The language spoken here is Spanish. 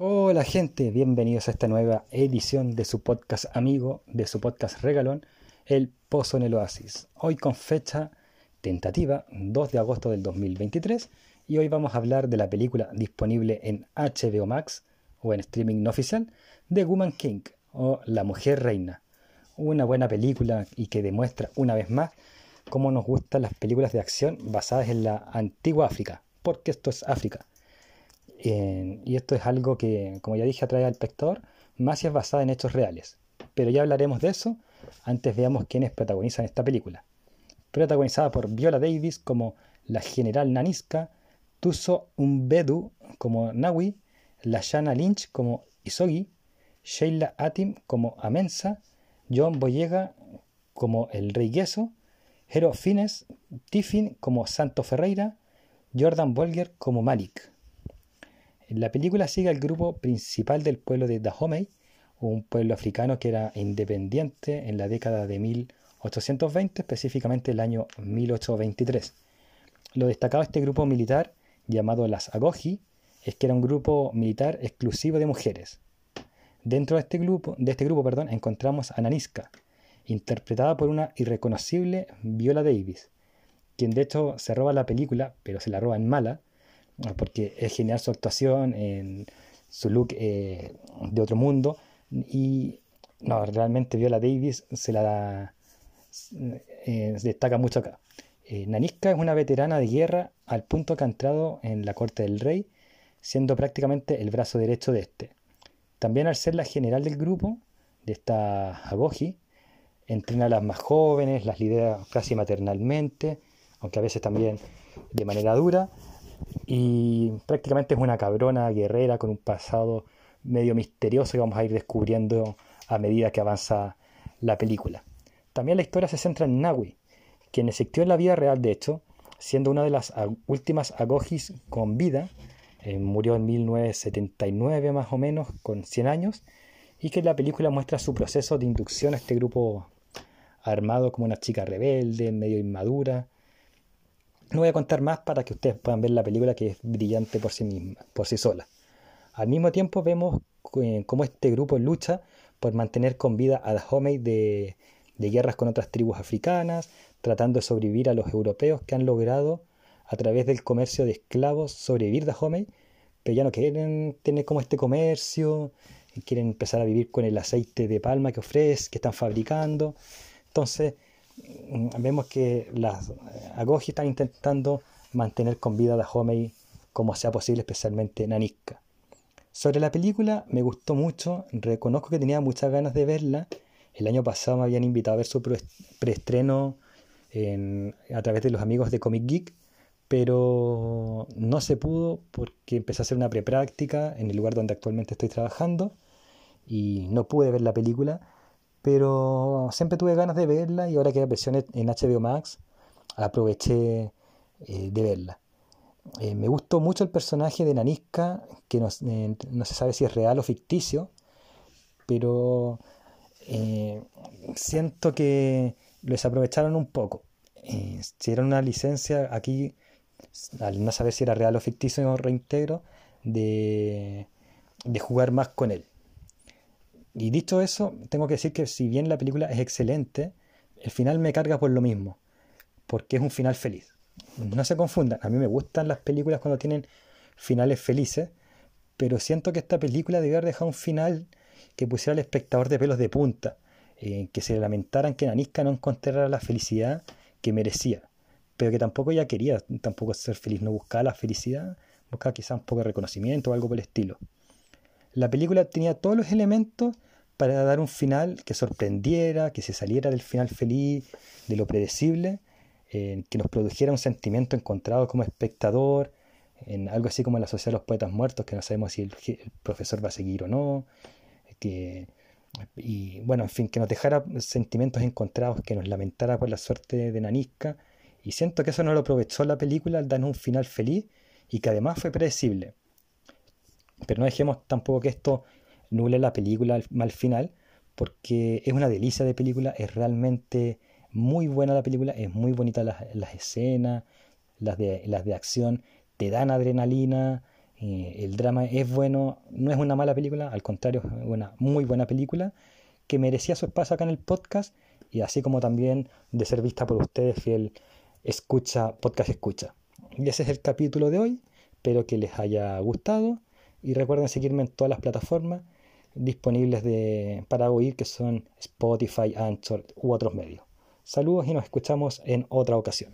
Hola gente, bienvenidos a esta nueva edición de su podcast amigo, de su podcast regalón, El Pozo en el Oasis. Hoy con fecha tentativa, 2 de agosto del 2023, y hoy vamos a hablar de la película disponible en HBO Max o en streaming no oficial de Woman King o La Mujer Reina. Una buena película y que demuestra una vez más cómo nos gustan las películas de acción basadas en la antigua África, porque esto es África y esto es algo que, como ya dije, atrae al espectador, más si es basada en hechos reales. Pero ya hablaremos de eso. Antes veamos quiénes protagonizan esta película. Protagonizada por Viola Davis como la general Naniska, Tuso Umbedu como Nawi, Lashana Lynch como Isogi, Sheila Atim como Amensa, John Boyega como el Rey Gueso, Hero Fines, Tiffin como Santo Ferreira, Jordan Bolger como Malik. La película sigue al grupo principal del pueblo de Dahomey, un pueblo africano que era independiente en la década de 1820, específicamente el año 1823. Lo destacado de este grupo militar, llamado las Agoji, es que era un grupo militar exclusivo de mujeres. Dentro de este grupo, de este grupo perdón, encontramos a Naniska, interpretada por una irreconocible Viola Davis, quien de hecho se roba la película, pero se la roba en mala, porque es genial su actuación, en su look eh, de otro mundo. Y no, realmente Viola Davis se la eh, destaca mucho acá. Eh, Naniska es una veterana de guerra al punto que ha entrado en la corte del rey, siendo prácticamente el brazo derecho de este. También al ser la general del grupo, de esta Agoji, entrena a las más jóvenes, las lidera casi maternalmente, aunque a veces también de manera dura, y prácticamente es una cabrona guerrera con un pasado medio misterioso que vamos a ir descubriendo a medida que avanza la película. También la historia se centra en Nawi, quien existió en la vida real de hecho, siendo una de las últimas agogis con vida, eh, murió en 1979 más o menos, con 100 años, y que la película muestra su proceso de inducción a este grupo armado como una chica rebelde, medio inmadura, no voy a contar más para que ustedes puedan ver la película que es brillante por sí misma, por sí sola. Al mismo tiempo vemos eh, cómo este grupo lucha por mantener con vida a Dahomey de, de guerras con otras tribus africanas, tratando de sobrevivir a los europeos que han logrado a través del comercio de esclavos sobrevivir Dahomey, pero ya no quieren tener como este comercio, quieren empezar a vivir con el aceite de palma que ofrece, que están fabricando. Entonces, vemos que las Agogi están intentando mantener con vida a Dahomey como sea posible, especialmente Naniska. Sobre la película me gustó mucho, reconozco que tenía muchas ganas de verla. El año pasado me habían invitado a ver su preestreno a través de los amigos de Comic Geek, pero no se pudo porque empecé a hacer una prepráctica en el lugar donde actualmente estoy trabajando y no pude ver la película pero siempre tuve ganas de verla y ahora que la versión en HBO Max aproveché eh, de verla. Eh, me gustó mucho el personaje de Naniska, que no, eh, se sabe si es real o ficticio, pero siento que lo desaprovecharon un poco. si era una licencia aquí, al no saber si era real o ficticio, reintegro, de, de jugar más con él. Y dicho eso, tengo que decir que si bien la película es excelente, el final me carga por lo mismo, porque es un final feliz. No se confundan, a mí me gustan las películas cuando tienen finales felices, pero siento que esta película debió haber dejado un final que pusiera al espectador de pelos de punta, eh, que se lamentaran que Nanisca no encontrara la felicidad que merecía, pero que tampoco ella quería tampoco ser feliz, no buscaba la felicidad, buscaba quizá un poco de reconocimiento o algo por el estilo. La película tenía todos los elementos para dar un final que sorprendiera, que se saliera del final feliz, de lo predecible, que nos produjera un sentimiento encontrado como espectador, en algo así como en la Sociedad de los Poetas Muertos, que no sabemos si el, profesor va a seguir o no, que, y bueno, en fin, que nos dejara sentimientos encontrados, que nos lamentara por la suerte de Nanisca, y siento que eso no lo aprovechó la película al darnos un final feliz y que además fue predecible. Pero no dejemos tampoco que esto nule la película al, final, porque es una delicia de película, es realmente muy buena la película, es muy bonita las, escenas, las de, las de acción, te dan adrenalina, Eh, el drama es bueno, no es una mala película, al contrario, es una muy buena película que merecía su espacio acá en el podcast y así como también de ser vista por ustedes, fiel escucha, podcast escucha. Y ese es el capítulo de hoy, espero que les haya gustado y recuerden seguirme en todas las plataformas disponibles de, para oír que son Spotify, Anchor u otros medios. Saludos y nos escuchamos en otra ocasión.